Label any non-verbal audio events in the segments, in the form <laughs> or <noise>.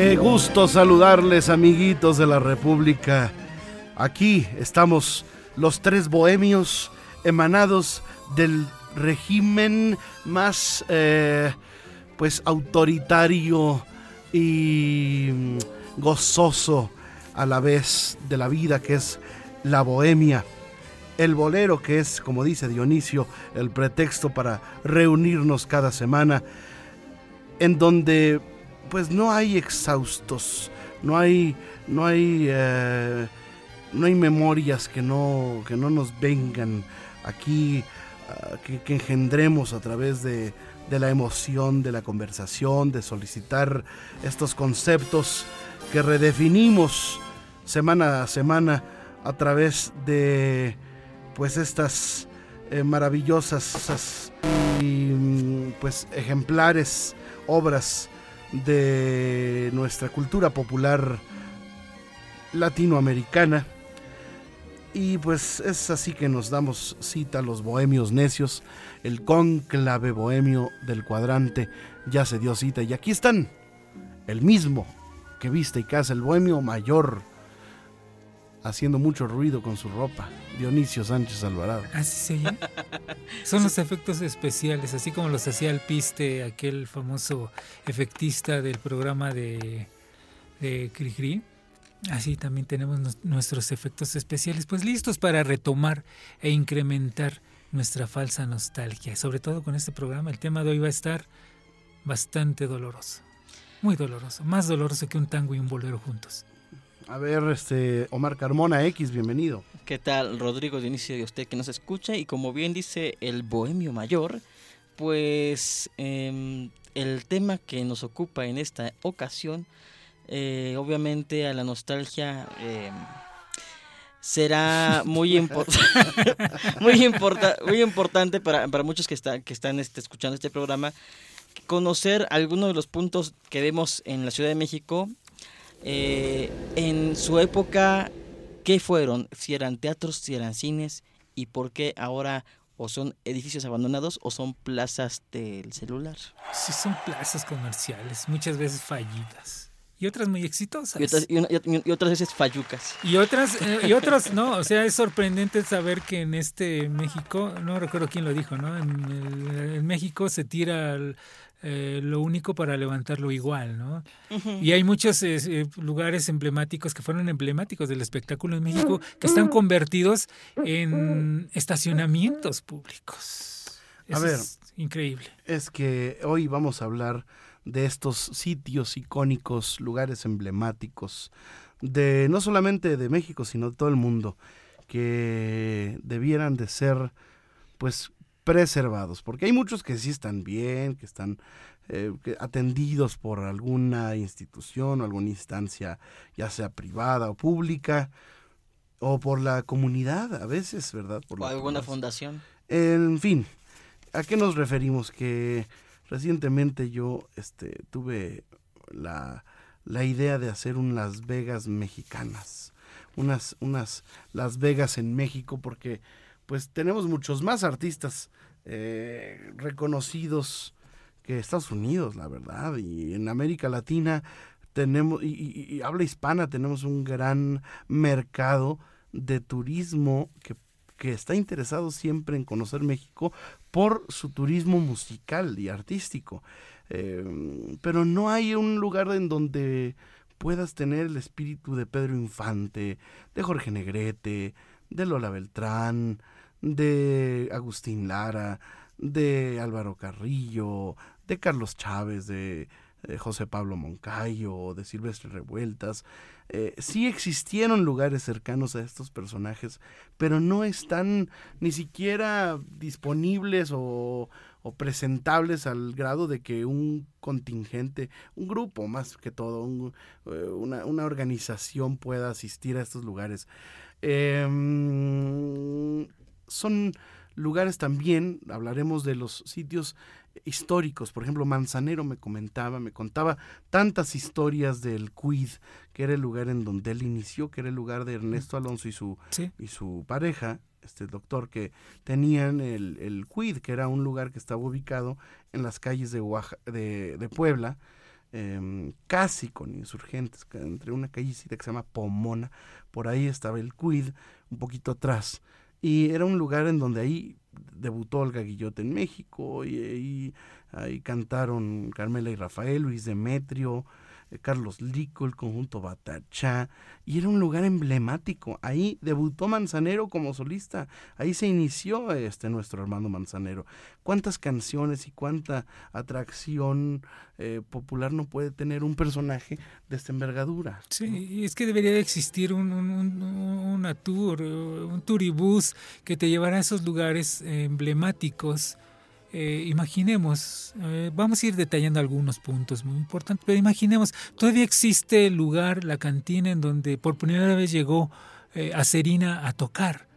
Qué gusto saludarles, amiguitos de la República. Aquí estamos los tres bohemios emanados del régimen más, eh, pues, autoritario y mm, gozoso a la vez de la vida, que es la bohemia. El bolero, que es, como dice Dionisio, el pretexto para reunirnos cada semana, en donde pues no hay exhaustos, no hay, no hay, eh, no hay memorias que no, que no nos vengan aquí, ah, que, engendremos a través de, de la emoción, de la conversación, de solicitar estos conceptos que redefinimos semana a semana a través de pues estas eh, maravillosas y, pues ejemplares obras de nuestra cultura popular latinoamericana. Y pues es así que nos damos cita a los bohemios necios, el cónclave bohemio del cuadrante ya se dio cita y aquí están, el mismo que viste y casa, el bohemio mayor, haciendo mucho ruido con su ropa, Dionisio Sánchez Alvarado. Así se llama. Son los efectos especiales, así como los hacía el Piste, aquel famoso efectista del programa de, de Cricri. Así también tenemos nuestros efectos especiales, pues listos para retomar e incrementar nuestra falsa nostalgia. Sobre todo con este programa, el tema de hoy va a estar bastante doloroso. Muy doloroso, más doloroso que un tango y un bolero juntos. A ver, este Omar Carmona X, bienvenido. ¿Qué tal, Rodrigo de inicio de usted que nos escucha? Y como bien dice el Bohemio Mayor, pues eh, el tema que nos ocupa en esta ocasión, eh, obviamente a la nostalgia eh, será muy, importante <laughs> muy, importa muy importante para, para muchos que, está, que están este, escuchando este programa conocer algunos de los puntos que vemos en la Ciudad de México eh, en su época, ¿qué fueron? Si eran teatros, si eran cines y por qué ahora o son edificios abandonados o son plazas del celular. Sí, son plazas comerciales, muchas veces fallidas. Y otras muy exitosas. Y otras, y, y, y otras veces fallucas. Y otras, eh, y otras, no, o sea, es sorprendente saber que en este México, no recuerdo quién lo dijo, ¿no? En, el, en México se tira al, eh, lo único para levantarlo igual, ¿no? Uh -huh. Y hay muchos eh, lugares emblemáticos que fueron emblemáticos del espectáculo en México que están convertidos en estacionamientos públicos. Eso a ver, es increíble. Es que hoy vamos a hablar de estos sitios icónicos, lugares emblemáticos, de no solamente de México, sino de todo el mundo, que debieran de ser, pues, preservados, porque hay muchos que sí están bien, que están eh, atendidos por alguna institución o alguna instancia, ya sea privada o pública, o por la comunidad a veces, ¿verdad? Por o alguna fundación. En fin, ¿a qué nos referimos? Que recientemente yo este, tuve la, la idea de hacer un Las Vegas mexicanas, unas, unas Las Vegas en México, porque pues tenemos muchos más artistas eh, reconocidos que Estados Unidos, la verdad, y en América Latina tenemos, y, habla hispana, tenemos un gran mercado de turismo que, que está interesado siempre en conocer México por su turismo musical y artístico. Eh, pero no hay un lugar en donde puedas tener el espíritu de Pedro Infante, de Jorge Negrete, de Lola Beltrán, de Agustín Lara, de Álvaro Carrillo, de Carlos Chávez, de, de José Pablo Moncayo, de Silvestre Revueltas. eh, sí existieron lugares cercanos a estos personajes, pero no están ni siquiera disponibles o, presentables al grado de que un contingente, un grupo más que todo, eh, una, una, organización pueda asistir a estos lugares. Em, son lugares también, hablaremos de los sitios históricos. Por ejemplo, Manzanero me comentaba, me contaba tantas historias del Cuid, que era el lugar en donde él inició, que era el lugar de Ernesto Alonso y su, y su pareja, este doctor, que tenían el, el Cuid, que era un lugar que estaba ubicado en las calles de, de, Puebla, em, casi con insurgentes, entre una callecita que se llama Pomona, por ahí estaba el Cuid, un poquito atrás. Y era un lugar en donde ahí debutó Olga Guillote en México y, ahí cantaron Carmela y Rafael, Luis Demetrio, Carlos Lico, el conjunto Batachá, y era un lugar emblemático. Ahí debutó Manzanero como solista, ahí se inició este nuestro Armando Manzanero. ¿Cuántas canciones y cuánta atracción eh, popular no puede tener un personaje de esta envergadura? Sí, es que debería de existir un, un, una tour, un turibús que te llevara a esos lugares emblemáticos eh, imaginemos, eh, vamos a ir detallando algunos puntos muy importantes, pero imaginemos, todavía existe el lugar, la cantina en donde por primera vez llegó eh, a Serina a tocar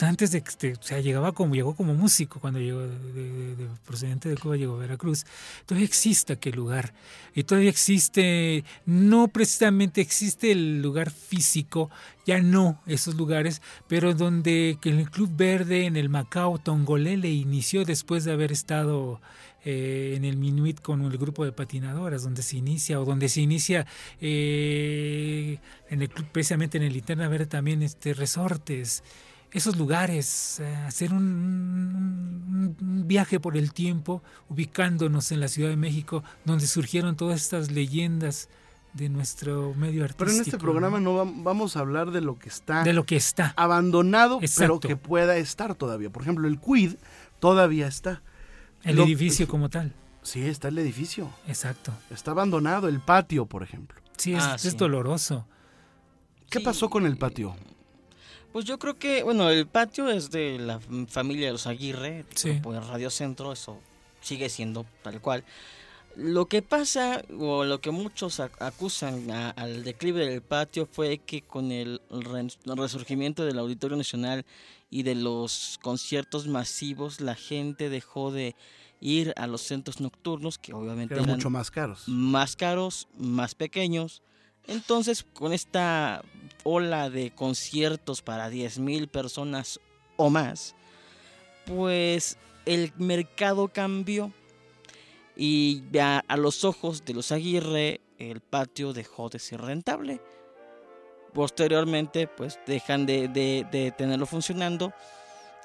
antes de que, o sea, llegaba como, llegó como músico cuando llegó de, procedente de Cuba, llegó a Veracruz. Todavía existe aquel lugar. Y todavía existe, no precisamente existe el lugar físico, ya no esos lugares, pero donde que el Club Verde en el Macao Tongolele inició después de haber estado eh, en el Minuit con el grupo de patinadoras, donde se inicia, o donde se inicia eh, en el club, precisamente en el Linterna Verde también este, resortes esos lugares, eh, hacer un, viaje por el tiempo, ubicándonos en la Ciudad de México, donde surgieron todas estas leyendas de nuestro medio artístico. Pero en este programa ¿no? vamos a hablar de lo que está, de lo que está abandonado, pero que pueda estar todavía. Por ejemplo, el Quid todavía está. El edificio como tal. Sí, está el edificio. Exacto. Está abandonado el patio, por ejemplo. Sí, es, ah, doloroso. ¿Qué pasó con el patio? Pues yo creo que, bueno, el patio es de la familia de los Aguirre, sí. pues Radio Centro, eso sigue siendo tal cual. Lo que pasa, o lo que muchos acusan al declive del patio fue que con el resurgimiento del Auditorio Nacional y de los conciertos masivos, la gente dejó de ir a los centros nocturnos, que obviamente eran, mucho más caros. Más caros, más pequeños. Entonces, con esta ola de conciertos para 10.000 personas o más, pues el mercado cambió y a, a, los ojos de los Aguirre el patio dejó de ser rentable. Posteriormente, pues dejan de, de tenerlo funcionando.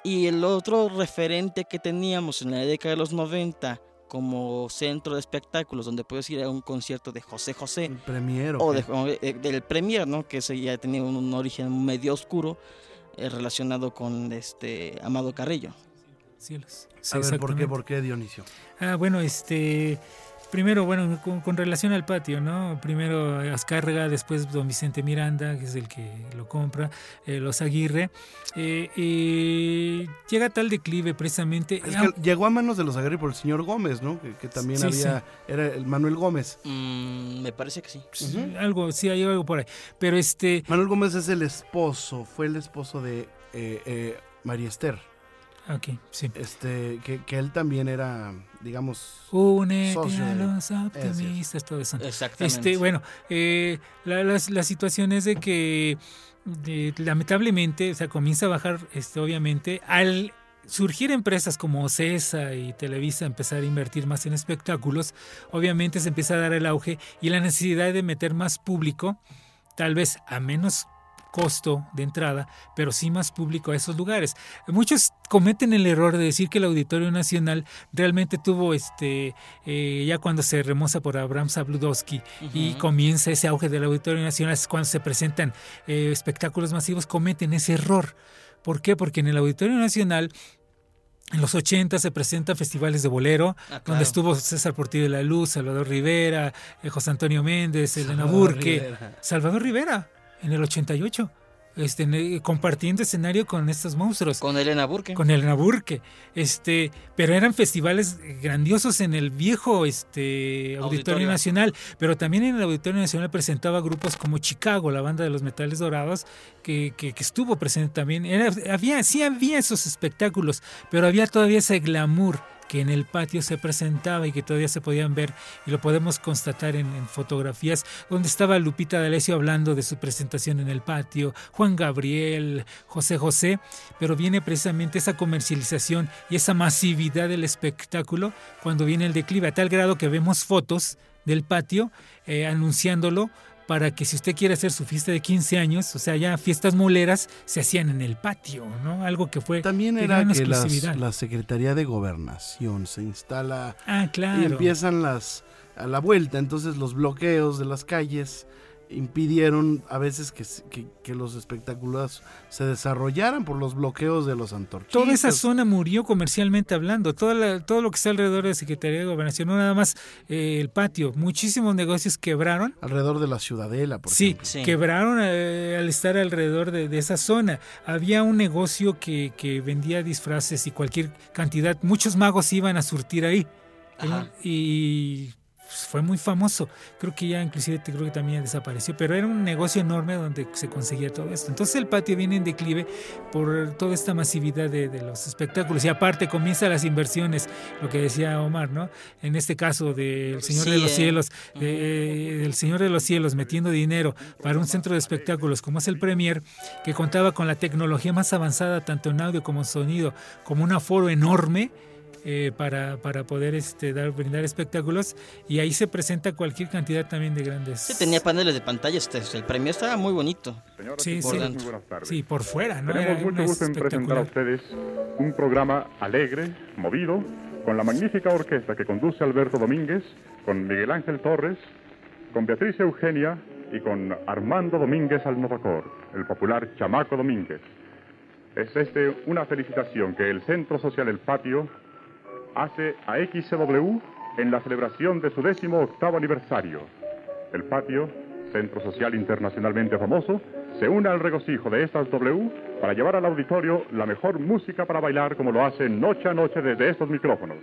Y el otro referente que teníamos en la década de los 90 como centro de espectáculos donde puedes ir a un concierto de José José. El premier. O, eh, del premier, ¿no? Que ese ya tenía un, origen medio oscuro eh, relacionado con este Amado Carrillo. Cielos. a ver, ¿por qué, ¿por qué Dionisio? Ah, bueno, este primero, bueno, con, relación al patio, ¿no? Primero Azcárraga, después don Vicente Miranda, que es el que lo compra, eh, los Aguirre. Eh, llega tal declive precisamente. llegó a manos de los Aguirre por el señor Gómez, ¿no? Que, también había, era el Manuel Gómez. Mm, me parece que sí. Algo, sí, hay algo por ahí. Pero este. Manuel Gómez es el esposo, fue el esposo de eh, María Esther. Ok, sí. Este, que, que él también era, digamos, Únete a los optimistas, todo eso. Exactamente. Este, bueno, eh, la, la, situación es de que lamentablemente, o sea, comienza a bajar, este, obviamente, al surgir empresas como CESA y Televisa empezar a invertir más en espectáculos, obviamente se empieza a dar el auge y la necesidad de meter más público, tal vez a menos costo de entrada, pero sí más público a esos lugares. Muchos cometen el error de decir que el Auditorio Nacional realmente tuvo este eh, ya cuando se remoza por Abraham Sabludowski y comienza ese auge del Auditorio Nacional, es cuando se presentan eh, espectáculos masivos, cometen ese error. ¿Por qué? Porque en el Auditorio Nacional En los 80 se presentan festivales de bolero, Ah, claro. donde estuvo César Portillo de la Luz, Salvador Rivera, eh, José Antonio Méndez, Elena Burke. Rivera. Salvador Rivera, en el 88, este, el- compartiendo escenario con estos monstruos. Con Elena Burke. Con Elena Burke, este, pero eran festivales grandiosos en el viejo este, Auditorio, Auditorio. Nacional, pero también en el Auditorio Nacional presentaba grupos como Chicago, la banda de los metales dorados, que, que- que estuvo presente también. Era- había, sí había esos espectáculos, pero había todavía ese glamour que en el patio se presentaba y que todavía se podían ver y lo podemos constatar en, fotografías donde estaba Lupita D'Alessio hablando de su presentación en el patio, Juan Gabriel, José José, pero viene precisamente esa comercialización y esa masividad del espectáculo cuando viene el declive, a tal grado que vemos fotos del patio eh, anunciándolo para que si usted quiere hacer su fiesta de 15 años, o sea, ya fiestas moleras, se hacían en el patio, ¿no? Algo que fue También era que las- la Secretaría de Gobernación se instala Ah, claro. y empiezan las a la vuelta, entonces los bloqueos de las calles impidieron a veces que, se- que, que los espectáculos se desarrollaran por los bloqueos de los antorchistas. Toda esa zona murió comercialmente hablando, toda la- todo lo que está alrededor de la Secretaría de Gobernación, no nada más eh, el patio, muchísimos negocios quebraron. alrededor de la ciudadela, por Sí, ejemplo. Sí. quebraron eh, al estar alrededor de, de esa zona. Había un negocio que, que vendía disfraces y cualquier cantidad. Muchos magos iban a surtir ahí. Ajá. Y pues, fue muy famoso. Creo que ya inclusive creo que también desapareció. Pero era un negocio enorme donde se conseguía todo esto. Entonces el patio viene en declive por toda esta masividad de, de los espectáculos. Y aparte comienzan las inversiones, lo que decía Omar, ¿no? En este caso del Señor de los eh. Cielos, de- del Señor de los Cielos metiendo dinero para un centro de espectáculos como es el Premier, que contaba con la tecnología más avanzada tanto en audio como en sonido, como un aforo enorme. Eh, para, para poder este, dar, brindar espectáculos y ahí se presenta cualquier cantidad también de grandes Sí, tenía paneles de pantalla, este, el premio estaba muy bonito. Señoras Sí, y sí. Por muy buenas tardes. sí por fuera no Tenemos Era mucho gusto en presentar a ustedes un programa alegre, movido, con la magnífica orquesta que conduce Alberto Domínguez, con Miguel Ángel Torres, con Beatriz Eugenia y con Armando Domínguez al Novacor, el popular Chamaco Domínguez. Es este una felicitación que el Centro Social El Patio hace a XCW en la celebración de su décimo octavo aniversario. El Patio, Centro Social Internacionalmente famoso, se une al regocijo de estas W para llevar al auditorio la mejor música para bailar como lo hace noche a noche desde estos micrófonos.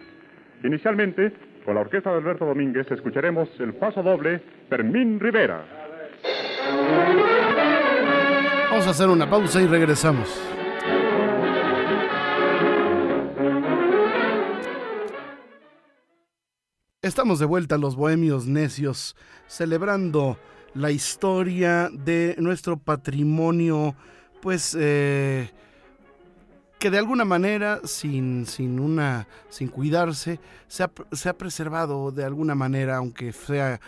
Inicialmente, con la orquesta de Alberto Domínguez, escucharemos el paso doble Fermín Rivera. Vamos a hacer una pausa y regresamos. Estamos de vuelta los bohemios necios, celebrando la historia de nuestro patrimonio, pues eh, que de alguna manera, sin, sin una, sin cuidarse, se ha, se ha preservado de alguna manera, aunque sea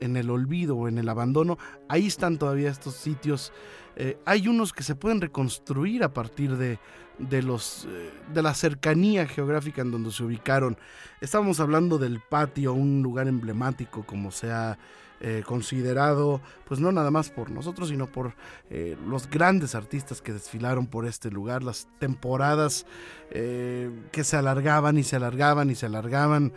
en el olvido o en el abandono. Ahí están todavía estos sitios. Eh, hay unos que se pueden reconstruir a partir de, de, los, eh, de la cercanía geográfica en donde se ubicaron. Estábamos hablando del patio, un lugar emblemático como se ha eh, considerado, pues no nada más por nosotros, sino por los grandes artistas que desfilaron por este lugar, las temporadas que se alargaban y se alargaban y se alargaban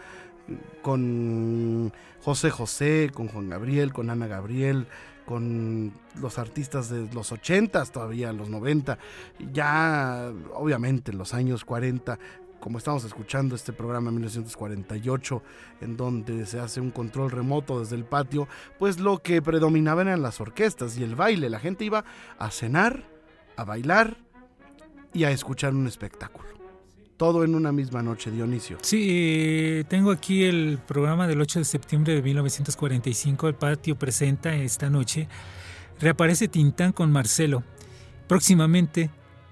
con José José, con Juan Gabriel, con Ana Gabriel, con los artistas de los 80 todavía, los 90, ya obviamente en los años 40, como estamos escuchando este programa en 1948, en donde se hace un control remoto desde el patio, pues lo que predominaba eran las orquestas y el baile. La gente iba a cenar, a bailar y a escuchar un espectáculo. Todo en una misma noche, Dionisio. Sí, eh, tengo aquí el programa del 8 de septiembre de 1945. El patio presenta esta noche. Reaparece Tintán con Marcelo. Próximamente,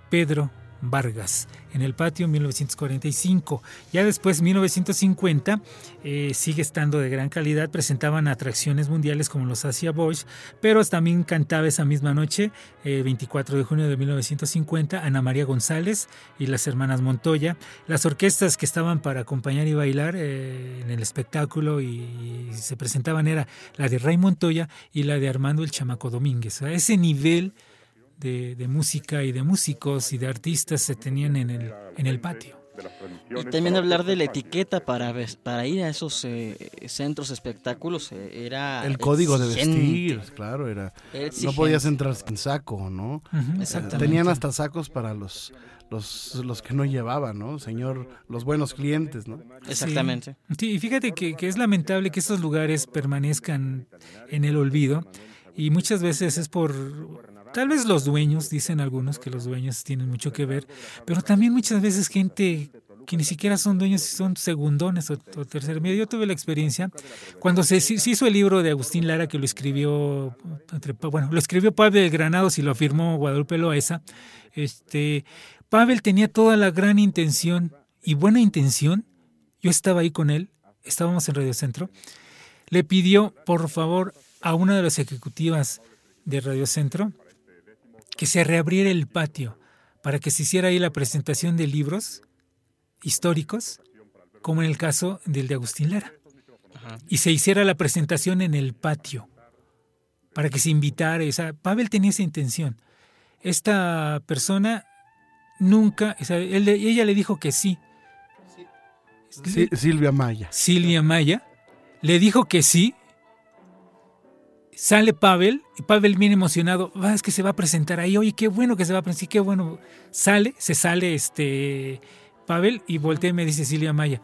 Pedro Vargas en el patio 1945. Ya después, 1950, eh, sigue estando de gran calidad. Presentaban atracciones mundiales como los Asia Boys, pero también cantaba esa misma noche, eh, 24 de junio de 1950, Ana María González y las hermanas Montoya. Las orquestas que estaban para acompañar y bailar eh, en el espectáculo y, y, se presentaban era la de Ray Montoya y la de Armando el Chamaco Domínguez. A ese nivel de, de, música y de músicos y de artistas se tenían en el, en el patio. Y también hablar de la etiqueta para, para ir a esos eh, centros espectáculos eh, era... El código de vestir, claro, era... No podías entrar sin saco, ¿no? Exactamente. Tenían hasta sacos para los, los, los que no llevaban, ¿no? Señor, los buenos clientes, ¿no? Exactamente. Sí, y fíjate que, que es lamentable que estos lugares permanezcan en el olvido y muchas veces es por Tal vez los dueños, dicen algunos que los dueños tienen mucho que ver, pero también muchas veces gente que ni siquiera son dueños y son segundones o, tercer medio. Yo tuve la experiencia cuando se, hizo el libro de Agustín Lara, que lo escribió, bueno, lo escribió Pavel Granados y lo firmó Guadalupe Loaesa. Este, Pavel tenía toda la gran intención y buena intención. Yo estaba ahí con él, estábamos en Radio Centro. Le pidió, por favor, a una de las ejecutivas de Radio Centro que se reabriera el patio para que se hiciera ahí la presentación de libros históricos, como en el caso del de Agustín Lara. Y se hiciera la presentación en el patio, para que se invitara. Esa, Pavel tenía esa intención. Esta persona nunca, ella le dijo que sí. Silvia Maya. Silvia Maya le dijo que sí Sale Pavel y Pavel viene emocionado. Ah, es que se va a presentar ahí. Oye, qué bueno que se va a presentar. Qué bueno. Sale, se sale este Pavel y voltea y me dice Silvia Maya.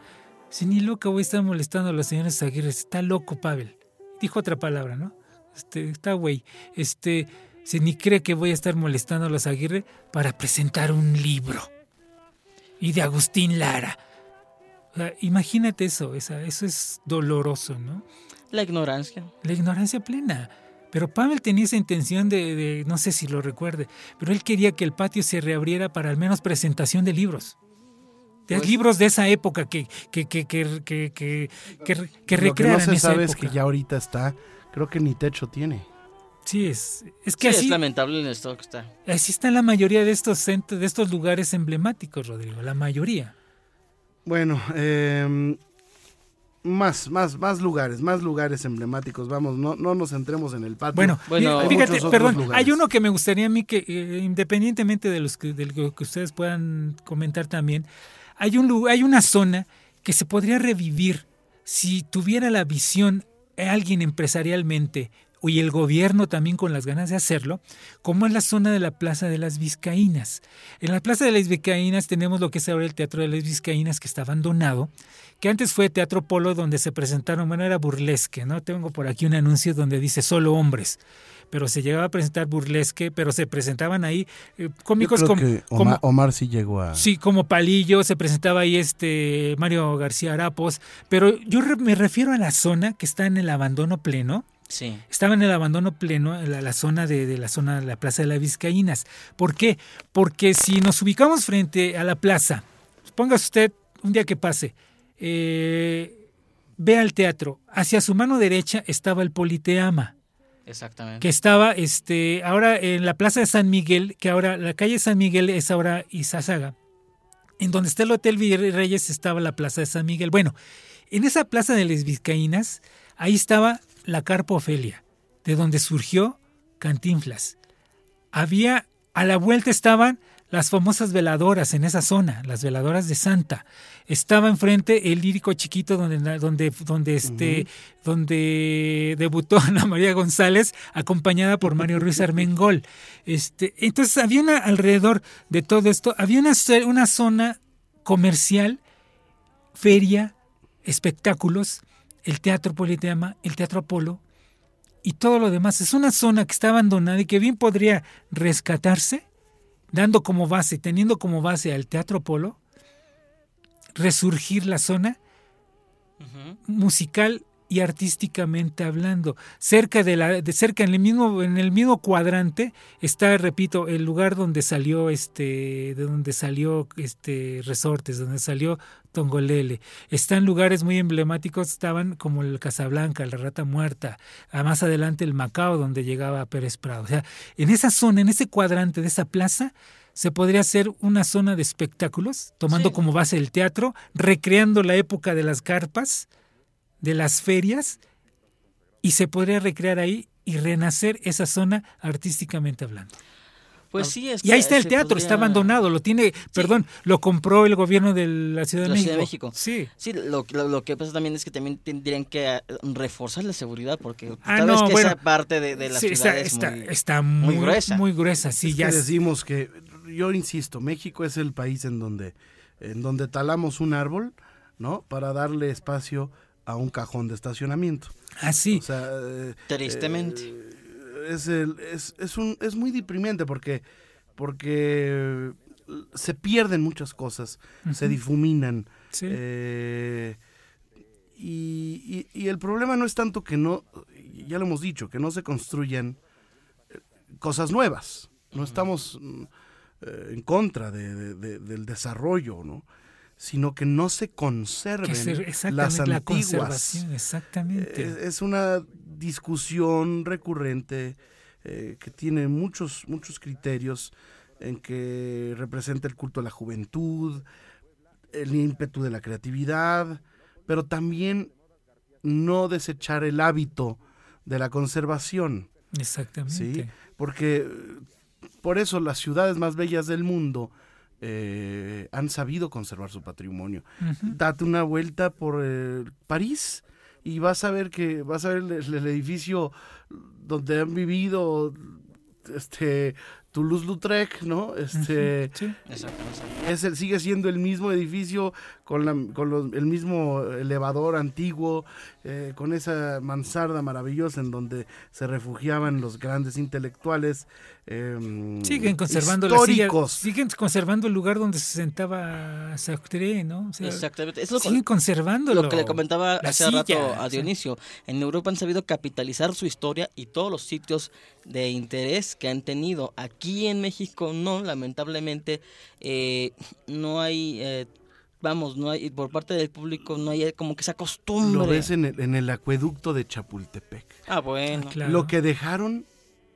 Si ni loca voy a estar molestando a los señores Aguirre. Está loco Pavel. Dijo otra palabra, ¿no? Este, está güey. Este, si ni cree que voy a estar molestando a los Aguirre para presentar un libro. Y de Agustín Lara. imagínate eso, eso es doloroso, ¿no? La ignorancia. La ignorancia plena. Pero Pavel tenía esa intención de, no sé si lo recuerde, pero él quería que el patio se reabriera para al menos presentación de libros. De pues libros de esa época que, que, que, que, que, que, que Lo que no se sabe es que ya ahorita está, creo que ni techo tiene. Sí, es, es que así, es lamentable en esto que está. Así está la mayoría de estos, centros, de estos lugares emblemáticos, Rodrigo, la mayoría. Bueno, eh, más, más, más lugares, más lugares emblemáticos. Vamos, no, no nos centremos en el patio. Bueno, bueno fíjate, perdón, hay uno que me gustaría a mí que, eh, independientemente de, los que, de lo que ustedes puedan comentar también, hay, un, hay una zona que se podría revivir si tuviera la visión alguien empresarialmente y el gobierno también con las ganas de hacerlo, como en la zona de la Plaza de las Vizcaínas. En la Plaza de las Vizcaínas tenemos lo que es ahora el Teatro de las Vizcaínas, que está abandonado, que antes fue Teatro Polo, donde se presentaron, bueno, era burlesque, ¿no? Tengo por aquí un anuncio donde dice solo hombres pero se llegaba a presentar burlesque, pero se presentaban ahí eh, cómicos como, Omar, sí llegó a... Sí, como Palillo, se presentaba ahí este Mario García Arapos, pero yo me refiero a la zona que está en el abandono pleno, Sí. Estaba en el abandono pleno, en la, zona de, la zona de la Plaza de las Vizcaínas. ¿Por qué? Porque si nos ubicamos frente a la plaza, póngase usted un día que pase, eh, ve al teatro, hacia su mano derecha estaba el Politeama. Exactamente. Que estaba este, ahora en la Plaza de San Miguel, que ahora la calle San Miguel es ahora Izazaga. En donde está el Hotel Reyes estaba la Plaza de San Miguel. Bueno, en esa Plaza de las Vizcaínas, ahí estaba la carpa Ofelia, de donde surgió Cantinflas. Había, a la vuelta estaban las famosas veladoras en esa zona, las veladoras de Santa. Estaba enfrente el lírico chiquito donde, donde, donde, este, donde debutó Ana María González, acompañada por Mario Ruiz Armengol. Este, entonces había una, alrededor de todo esto, había una, una zona comercial, feria, espectáculos, el Teatro Politeama, el Teatro Apolo y todo lo demás. Es una zona que está abandonada y que bien podría rescatarse, dando como base, teniendo como base al Teatro Apolo, resurgir la zona musical y artísticamente hablando. Cerca de la, de cerca en el mismo, en el mismo cuadrante está, repito, el lugar donde salió este, de donde salió este Resortes, donde salió Tongolele. Están lugares muy emblemáticos, estaban como el Casablanca, la Rata Muerta, a más adelante el Macao, donde llegaba Pérez Prado. O sea, en esa zona, en ese cuadrante de esa plaza, se podría hacer una zona de espectáculos, tomando como base el teatro, recreando la época de las carpas, de las ferias y se podría recrear ahí y renacer esa zona artísticamente hablando. Pues sí, es Y ahí está el teatro, está abandonado, lo tiene, perdón, lo compró el gobierno de la Ciudad de La México. Ciudad de México. Sí. Sí, lo, lo, lo que pasa también es que también tendrían que eh, reforzar la seguridad porque Ah, sabes no, que bueno. esa parte de, de la Sí, ciudad está, es está, muy, está muy, muy gruesa. Muy gruesa, sí, Es ya. que decimos que, yo insisto, México es el país en donde, en donde talamos un árbol, ¿no? Para darle espacio a un cajón de estacionamiento. Ah, sí. O sea, eh, Tristemente. eh, es, el- es, es un, es muy deprimente porque, porque se pierden muchas cosas, se difuminan. Sí. eh, y, y- y el problema no es tanto que no, ya lo hemos dicho, que no se construyan cosas nuevas. No estamos mm, eh, en contra de- de- de- del desarrollo, ¿no? Sino que no se conserven se- las la antiguas. exactamente. Eh, Es una discusión recurrente eh, que tiene muchos, muchos criterios en que representa el culto a la juventud, el ímpetu de la creatividad, pero también no desechar el hábito de la conservación, exactamente. ¿sí? Porque eh, por eso las ciudades más bellas del mundo eh, han sabido conservar su patrimonio date una vuelta por eh, París y vas a ver que vas a ver el, el edificio donde han vivido este Toulouse-Lautrec, ¿no? Este Sí. Es el, sigue siendo el mismo edificio con, la, con los- el mismo elevador antiguo, eh, con esa mansarda maravillosa en donde se refugiaban los grandes intelectuales. eh, Siguen conservando la silla, históricos. siguen conservando el lugar donde se sentaba Sartre, ¿no? O sea, Exactamente. Es lo, siguen conservándolo. lo que le comentaba La hace silla, rato o a sea. Dionisio. En Europa han sabido capitalizar su historia y todos los sitios de interés que han tenido. Aquí en México no, lamentablemente, eh, no hay... Vamos, no hay, por parte del público no hay como que esa costumbre. Lo ves en el, en el acueducto de Chapultepec. Ah, bueno. Claro. Lo que dejaron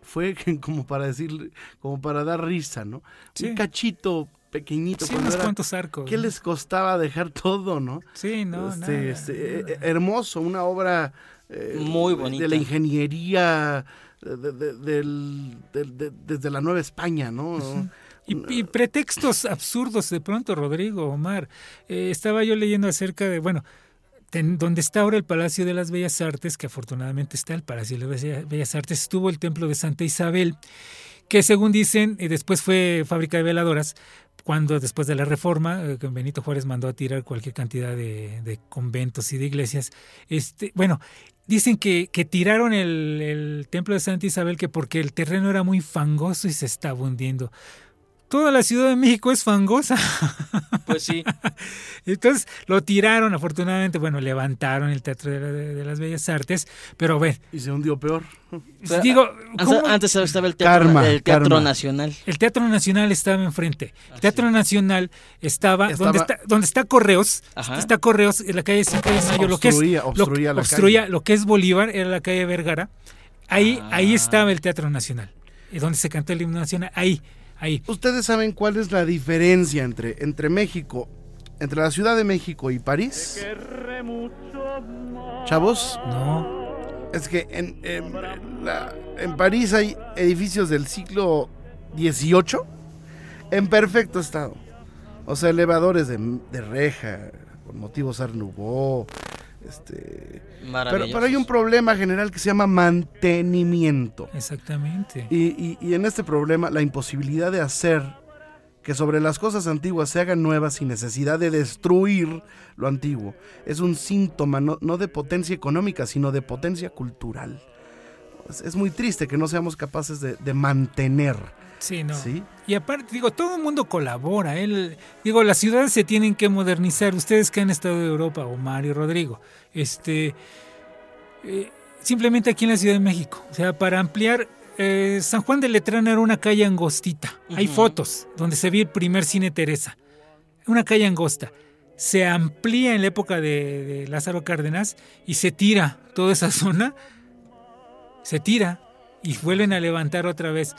fue <laughs> como para decir, como para dar risa, ¿no? Sí. Un cachito pequeñito. Sí, unos era- cuantos arcos. ¿Qué ¿no? les costaba dejar todo, no? Sí, no, Este, nada, este, eh, nada. eh, hermoso, una obra eh, Muy De bonita. la ingeniería de- de- del- de- desde la Nueva España, ¿no? Y, pretextos absurdos de pronto, Rodrigo, Omar. Eh, estaba yo leyendo acerca de, bueno, donde está ahora el Palacio de las Bellas Artes, que afortunadamente está el Palacio de las Bella- Bellas Artes, estuvo el Templo de Santa Isabel, que según dicen, después fue fábrica de veladoras, cuando después de la reforma, eh, Benito Juárez mandó a tirar cualquier cantidad de, de conventos y de iglesias, este, bueno, dicen que, que tiraron el, el templo de Santa Isabel que porque el terreno era muy fangoso y se estaba hundiendo. Toda la Ciudad de México es fangosa. Pues sí. <laughs> Entonces lo tiraron, afortunadamente, bueno, levantaron el Teatro de, la- de las Bellas Artes, pero a ver, Y se hundió peor. Pero, digo, Antes, ¿cómo? antes estaba el Teatro, Karma, el teatro karma. Nacional. El Teatro Nacional estaba enfrente. El Así. Teatro Nacional estaba, Estaba- donde está donde está Correos, Ajá. está Correos en la calle 5 de Mayo, lo que es Obstruía- lo- obstruía la obstruía calle. lo que es Bolívar era la calle Vergara. Ahí ahí Ah. estaba el Teatro Nacional. Y donde se cantó el himno nacional, ahí, ahí. ¿Ustedes saben cuál es la diferencia entre, entre México, entre la Ciudad de México y París? Chavos, No, es que en, en, la- en París hay edificios del siglo XVIII en perfecto estado. O sea, elevadores de, de reja, con motivos Art Nouveau. Este, pero, hay un problema general que se llama mantenimiento. exactamente. Y, y- y en este problema, la imposibilidad de hacer que sobre las cosas antiguas se hagan nuevas sin necesidad de destruir lo antiguo, es un síntoma no, no de potencia económica, sino de potencia cultural. Es, es muy triste que no seamos capaces de, de mantener. Sí, no. ¿sí? Y aparte, digo, todo el mundo colabora. Él, digo, las ciudades se tienen que modernizar. Ustedes que han estado en Europa, Omar y Rodrigo, este, eh, simplemente aquí en la Ciudad de México, o sea, para ampliar, eh, San Juan de Letrán era una calle angostita. Hay fotos donde se ve el primer cine Teresa. Una calle angosta. Se amplía en la época de, de Lázaro Cárdenas y se tira toda esa <laughs> zona. Se tira y vuelven a levantar otra vez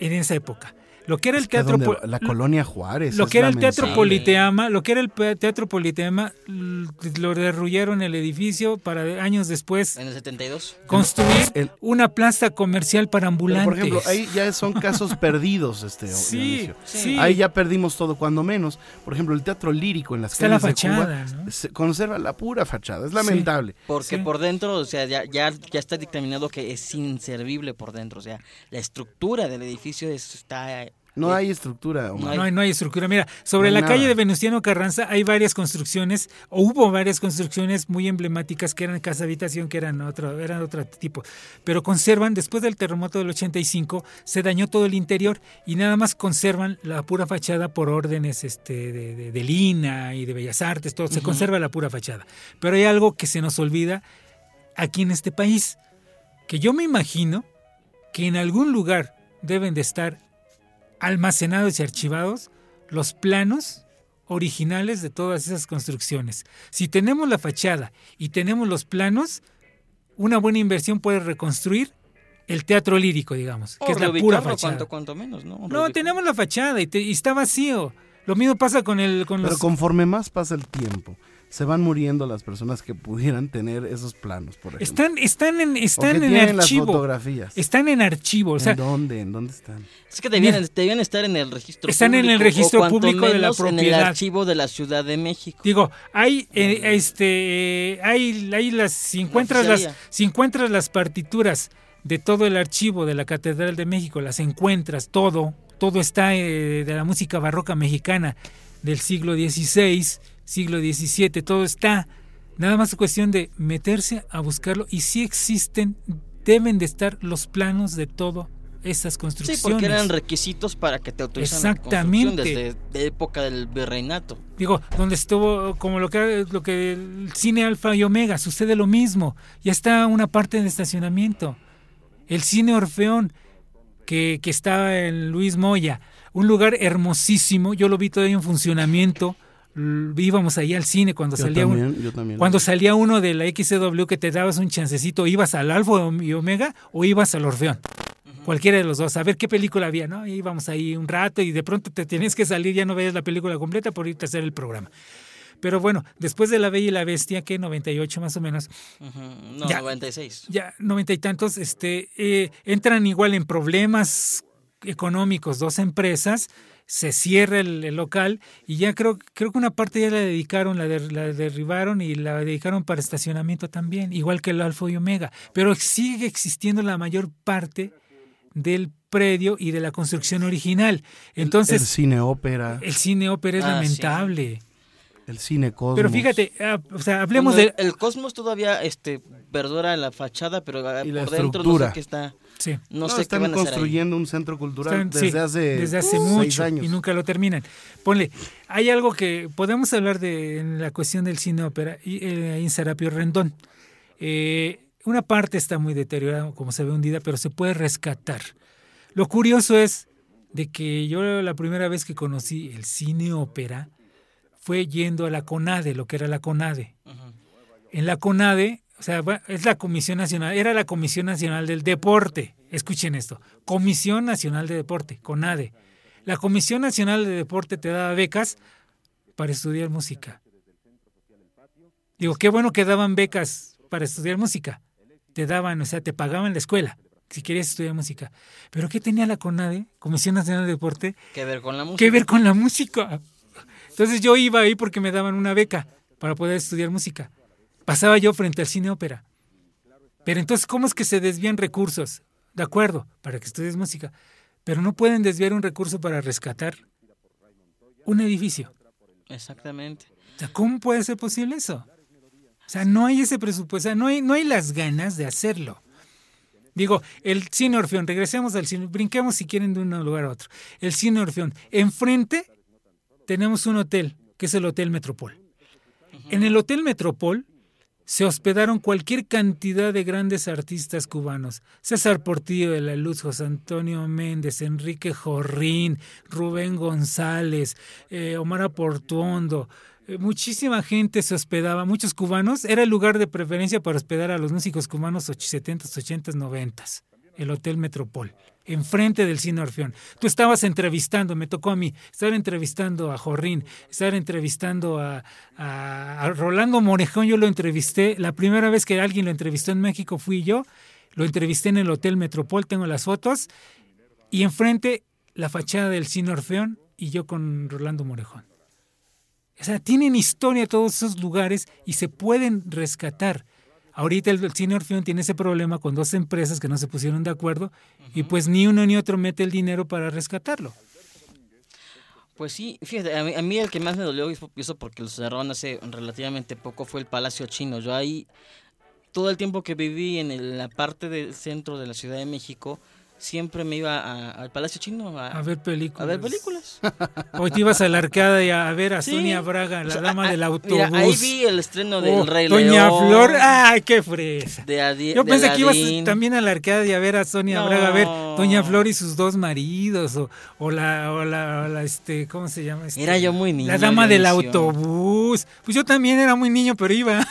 en esa época. Lo que era el Es teatro donde- la colonia Juárez. lo que era el teatro. Politeama, lo que era el teatro Politeama, lo derruyeron el edificio para años después En el 72. construir El- una plaza comercial para ambulantes. por ejemplo, ahí ya son casos <laughs> perdidos, este. sí, sí. Ahí ya perdimos todo, cuando menos. Por ejemplo, el teatro lírico en las Está la calles de Cuba fachada, ¿no? se conserva la pura fachada. Es lamentable. Porque Sí. por dentro, o sea, ya, ya, ya está dictaminado que es inservible por dentro. O sea, la estructura del edificio es- está... No eh, hay estructura. Omar. No hay, no hay estructura. Mira, sobre No la calle de Venustiano Carranza hay varias construcciones, o hubo varias construcciones muy emblemáticas que eran casa habitación, que eran otro, eran otro tipo. Pero conservan, después del terremoto del 85, se dañó todo el interior y nada más conservan la pura fachada por órdenes este, de, de, de Lina y de Bellas Artes, todo, se conserva la pura fachada. Pero hay algo que se nos olvida aquí en este país, que yo me imagino que en algún lugar deben de estar almacenados y archivados los planos originales de todas esas construcciones. Si tenemos la fachada y tenemos los planos, una buena inversión puede reconstruir el teatro lírico, digamos, que es la pura fachada. Cuanto, cuanto menos, ¿no? No, tenemos la fachada y, te- y está vacío. Lo mismo pasa con el con Pero los conforme más pasa el tiempo, se van muriendo las personas que pudieran tener esos planos, por ejemplo. están están en O están que en tienen las archivo. fotografías. Están en archivo, o sea, ¿En dónde? ¿En dónde están? Es que debían, debían estar en el registro Están en el público, registro o público de la menos En el propiedad. archivo de la Ciudad de México. Digo, hay eh, este eh, hay, hay las si encuentras las si encuentras las partituras de todo el archivo de la Catedral de México, las encuentras todo, todo está eh, de la música barroca mexicana del siglo XVI, siglo XVII, todo está. Nada más es cuestión de meterse a buscarlo y si existen, deben de estar los planos de todo estas Sí, construcciones. porque eran requisitos para que te autorizaran la Exactamente. construcción desde de época del virreinato. Digo, donde estuvo, como lo que, lo que el cine Alfa y Omega, sucede lo mismo. Ya está una parte de estacionamiento. El cine Orfeón, que, que está en Luis Moya, un lugar hermosísimo. Yo lo vi todavía en funcionamiento. Íbamos ahí al cine cuando Yo salía un- también, yo también. cuando salía uno de la XW que te dabas un chancecito, ibas al Alfa y Omega o ibas al Orfeón. Cualquiera de los dos, a ver qué película había, ¿no? Y íbamos ahí un rato y de pronto te tienes que salir, ya no veías la película completa por irte a hacer el programa. Pero bueno, después de La Bella y la Bestia, que 98 más o menos, Ujú, No, Ya. 96. ya noventa y tantos, este, eh, entran igual en problemas económicos dos empresas, se cierra el, el local y ya creo, creo que una parte ya la dedicaron, la, der- la derribaron y la dedicaron para estacionamiento también, igual que el Alfa y Omega, pero sigue existiendo la mayor parte del predio y de la construcción original. el Entonces, cine ópera, el cine ópera es Ah, sí. lamentable. el cine cosmos. Pero fíjate, ah, o sea, hablemos Bueno, de... el, el Cosmos todavía este perdura la fachada, pero ah, la por dentro no sé qué está. Sí. No, No, sé qué están van a hacer ahí. construyendo un centro cultural Están- desde sí, hace, desde hace uh, mucho seis años. y nunca lo terminan. Ponle, hay algo que podemos hablar de en la cuestión del cine ópera y eh, ahí en Serapio Rendón. Eh, una parte está muy deteriorada, como se ve hundida, pero se puede rescatar. Lo curioso es de que yo la primera vez que conocí el cine ópera fue yendo a la CONADE, lo que era la CONADE. En la CONADE, o sea, es la Comisión Nacional, era la Comisión Nacional del Deporte. Escuchen esto, Comisión Nacional de Deporte, CONADE. La Comisión Nacional de Deporte te daba becas para estudiar música. Digo, qué bueno que daban becas para estudiar música. Te daban, o sea, te pagaban la escuela si querías estudiar música. Pero ¿qué tenía la CONADE, Comisión Nacional de Deporte? Que ver con la música. ¿Qué ver con la música? Entonces yo iba ahí porque me daban una beca para poder estudiar música. Pasaba yo frente al cine ópera. Pero entonces, ¿cómo es que se desvían recursos? De acuerdo, para que estudies música. Pero no pueden desviar un recurso para rescatar un edificio. Exactamente. O sea, ¿cómo puede ser posible eso? O sea, no hay ese presupuesto, o sea, no hay, no hay las ganas de hacerlo. Digo, el cine Orfeón, regresemos al cine, brinquemos si quieren de un lugar a otro. El cine Orfeón, enfrente tenemos un hotel, que es el Hotel Metropol. En el Hotel Metropol se hospedaron cualquier cantidad de grandes artistas cubanos. César Portillo de la Luz, José Antonio Méndez, Enrique Jorrín, Rubén González, eh, Omar Aportuondo. Eh, muchísima gente se hospedaba, muchos cubanos. Era el lugar de preferencia para hospedar a los músicos cubanos och- 70s, 80s, 90s. el Hotel Metropol, enfrente del Cine Orfeón. Tú estabas entrevistando, me tocó a mí, estar entrevistando a Jorrín, estar entrevistando a, Rolando Morejón, yo lo entrevisté, la primera vez que alguien lo entrevistó en México fui yo, lo entrevisté en el Hotel Metropol, tengo las fotos, y enfrente la fachada del Cine Orfeón y yo con Rolando Morejón. O sea, tienen historia todos esos lugares y se pueden rescatar. Ahorita el, Cine Orfeón tiene ese problema con dos empresas que no se pusieron de acuerdo y pues ni uno ni otro mete el dinero para rescatarlo. Pues sí, fíjate, a mí, a mí el que más me dolió, y eso porque lo cerraron hace relativamente poco, fue el Palacio Chino. Yo ahí, todo el tiempo que viví en el- la parte del centro de la Ciudad de México, siempre me iba a- al Palacio Chino a, A ver películas. a ver películas. <laughs> Hoy te ibas a la arcada y a ver a Sí. Sonia Braga, la O sea, dama a- del mira, autobús. ahí vi el estreno del Oh, Rey Doña León. Flor, ¡ay, qué fresa! de Yo de pensé que ibas también a la arcada y a ver a Sonia No. Braga, a ver Doña Flor y sus dos maridos, o, o la, o la, o la, este, ¿cómo se llama? Este, Era yo muy niño, La dama del autobús. Pues yo también era muy niño, pero iba.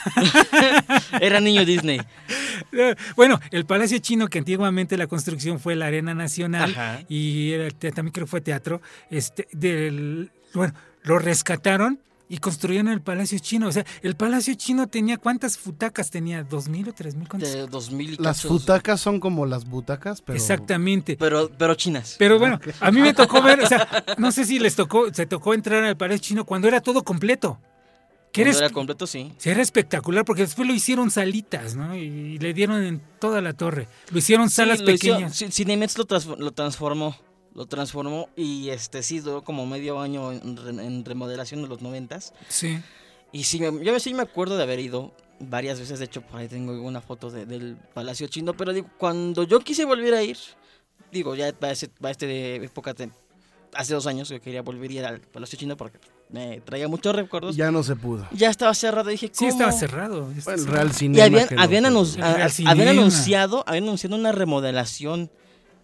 <laughs> Era niño Disney. <laughs> Bueno, el Palacio Chino, que antiguamente la construcción fue la Arena Nacional Ajá. y era- te- también creo que fue teatro, este, del, bueno, lo rescataron y construyeron el Palacio Chino. O sea, el Palacio Chino tenía, ¿cuántas futacas tenía? ¿Dos mil o tres mil? De 2000 y Las futacas son como las butacas, pero... Exactamente. Pero, pero chinas. Pero bueno, a mí me tocó ver, o sea, no sé si les tocó, se tocó entrar al Palacio Chino cuando era todo completo. Que era, completo, sí. sí, era espectacular porque después lo hicieron salitas, ¿no? Y, le dieron en toda la torre. Lo hicieron salas Sí, lo hizo- pequeñas. sí, Cinemex lo, lo transformó. Lo transformó y este sí duró como medio año en, re- en remodelación de los noventas. Sí. Y sí, me- yo sí me acuerdo de haber ido varias veces. De hecho, por ahí tengo una foto de- del Palacio Chino. Pero digo, cuando yo quise volver a ir, digo, ya para, este de época, de- hace dos años que quería volver a ir al Palacio Chino porque me traía muchos recuerdos. Ya, Ya no se pudo. estaba cerrado. Dije, Sí, ¿cómo? estaba cerrado. Bueno, el cerrado. Real Y Cinema. habían, lo- habían, que- anunci- El a- Real a- Cinema. habían anunciado, habían anunciado una remodelación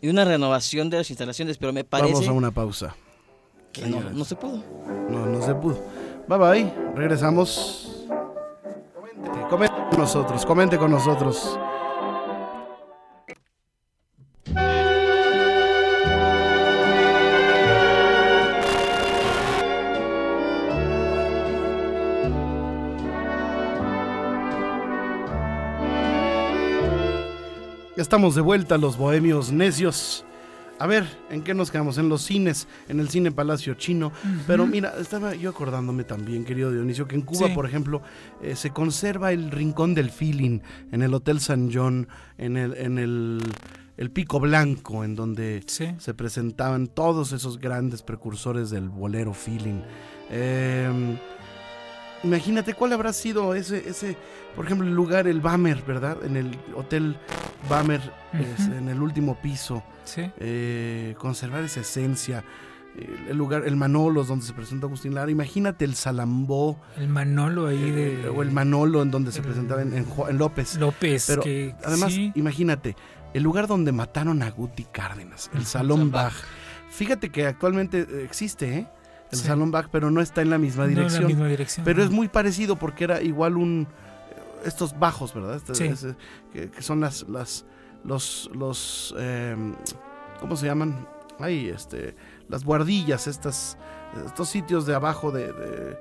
y una renovación de las instalaciones, pero me Vamos parece a una pausa. que no, no se pudo. No, no se pudo. Bye bye. Regresamos. Comente, comente con nosotros. Comente con nosotros. Ya estamos de vuelta, los bohemios necios. A ver, ¿en qué nos quedamos? En los cines, en el cine Palacio Chino. Pero mira, estaba yo acordándome también, querido Dionisio, que en Cuba, Sí. por ejemplo, eh, se conserva el Rincón del Feeling en el Hotel San John, en el, en el, el Pico Blanco, en donde Sí. se presentaban todos esos grandes precursores del bolero feeling. Eh, imagínate cuál habrá sido ese, ese, por ejemplo, el lugar, el Bamer, ¿verdad? En el Hotel Bamer, es, en el último piso. Sí. Eh, conservar esa esencia. eh, El lugar, el Manolos, donde se presentó Agustín Lara. Imagínate el Salambó El Manolo ahí de. eh, o el Manolo, en donde se presentaba en, en López. López. Pero que, Además, sí. imagínate, el lugar donde mataron a Guti Cárdenas, el Salón Bach. Fíjate que actualmente eh, existe, ¿eh? El Sí. Salón Bach, pero no está en la misma No en dirección. la misma dirección. Pero es muy parecido porque era igual un eh, estos bajos, ¿verdad? Este- Sí. ese- que, que son las las los los em, ¿cómo se llaman? Ay, este las guardillas, estas estos sitios de abajo de, de-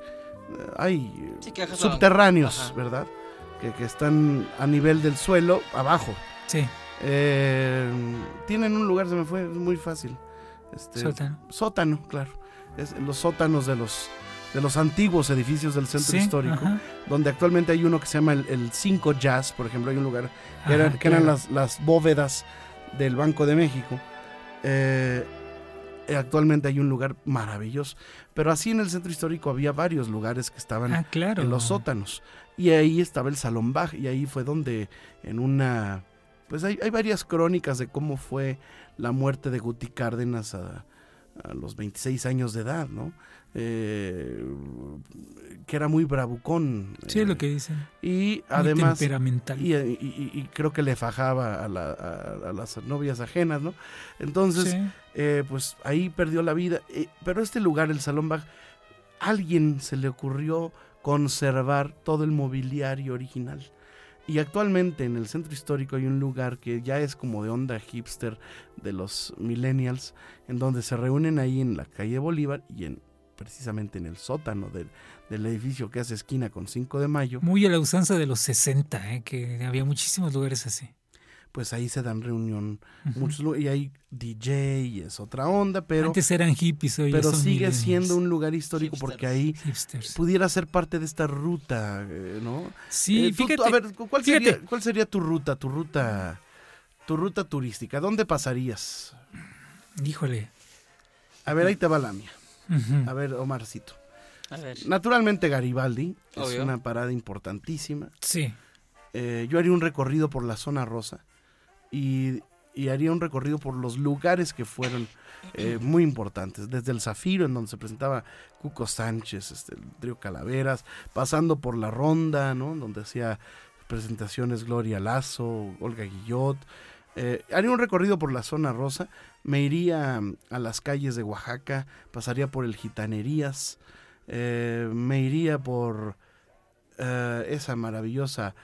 ay, Sí, subterráneos, Ajá. ¿verdad? Que, que están a nivel del suelo, abajo. Sí, Eh, tienen un lugar, se me fue, es muy fácil. Este, sótano. Sótano, claro. Es en los sótanos de los de los antiguos edificios del centro Sí, histórico, ajá. donde actualmente hay uno que se llama el, el Cinco Jazz, por ejemplo, hay un lugar que, eran, Ajá, que eran las, las bóvedas del Banco de México. Eh, eh, actualmente hay un lugar maravilloso, pero así en el centro histórico había varios lugares que estaban Ah, claro. en los sótanos. Y ahí estaba el Salón Bach, y ahí fue donde en una... Pues hay, hay varias crónicas de cómo fue la muerte de Guti Cárdenas a, a los 26 años de edad, ¿no? Eh, que era muy bravucón. Sí, es eh, lo que dicen. Y Muy además... temperamental. Y, y- y- y creo que le fajaba a, la- a- a las novias ajenas, ¿no? Entonces, Sí. eh, pues ahí perdió la vida. Eh, pero este lugar, el Salón Bach, alguien se le ocurrió conservar todo el mobiliario original. Y actualmente en el centro histórico hay un lugar que ya es como de onda hipster de los millennials, en donde se reúnen ahí en la calle Bolívar y en precisamente en el sótano del, edificio que hace esquina con 5 de mayo. Muy a la usanza de los 60, ¿eh? que había muchísimos lugares así. Pues ahí se dan reunión muchos lu- y hay DJ y es otra onda, pero Antes eran hippies, hoy pero son sigue siendo un lugar histórico porque ahí hipsters. pudiera ser parte de esta ruta, eh, ¿no? Sí, Eh, tú- tú- fíjate. a ver, ¿cuál fíjate. sería, ¿cuál sería tu ruta, tu ruta, tu ruta turística? ¿Dónde pasarías? Híjole. A ver, ahí te va la mía. A ver, Omarcito. A ver. Naturalmente Garibaldi es una parada importantísima. Sí. Eh, yo haría un recorrido por la zona rosa y, y haría un recorrido por los lugares que fueron eh, muy importantes, desde el Zafiro, en donde se presentaba Cuco Sánchez, este, el trío Calaveras, pasando por la Ronda, ¿no? donde hacía presentaciones Gloria Lazo, Olga Guillot. Eh, haría un recorrido por la zona rosa, me iría mm, a las calles de Oaxaca, pasaría por el Gitanerías, eh, me iría por esa maravillosa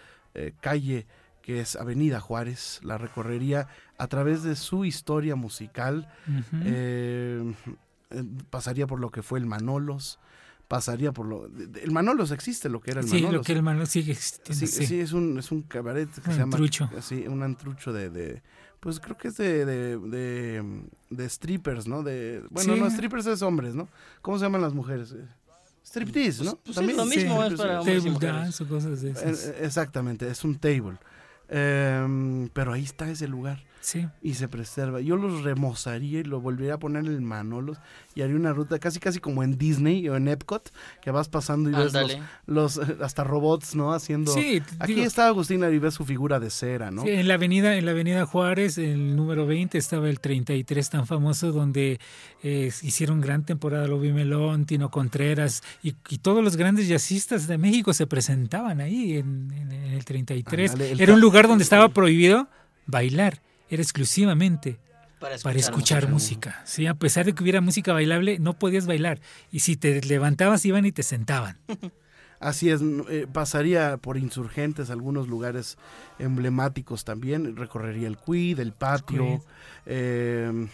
calle que es Avenida Juárez, la recorrería a través de su historia musical, eh, eh, pasaría por lo que fue el Manolos, pasaría por lo... El Manolos existe, lo que era el sí, Manolos. lo que el Manolo sigue existiendo. Sí, Sí, sí, es un, es un cabaret que Un se llama... antrucho. Sí, un antrucho de... de- pues creo que es de, de, de, de strippers, ¿no? De, bueno, Sí. no, strippers es hombres, ¿no? ¿Cómo se llaman las mujeres? Eh, Striptease, ¿no? Pues sí, lo Sí. mismo es para hombres y Table mujeres. dance o cosas de Eh, esas. eh, Exactamente, es un table. Em, pero ahí está ese lugar Sí. y se preserva. Yo los remozaría y lo volvería a poner en el Manolos y haría una ruta casi casi como en Disney o en Epcot, que vas pasando y ves los, los, eh, hasta robots, ¿no? Haciendo... Sí, Aquí digo, está Agustín y ves su figura de cera, ¿no? sí, en la avenida, en la avenida Juárez, el número 20 estaba el 33 tan famoso donde eh, hicieron gran temporada Lobby Melón, Tino Contreras y, y todos los grandes jazzistas de México se presentaban ahí en, en- en el 33. Ándale, el Era un lugar donde estaba prohibido bailar, era exclusivamente Para para escuchar música. Sí, a pesar de que hubiera música bailable, no podías bailar. Y si te levantabas, iban y te sentaban. <laughs> Así es, n- eh, pasaría por insurgentes, algunos lugares emblemáticos también, recorrería el Cuid, el patio, eh,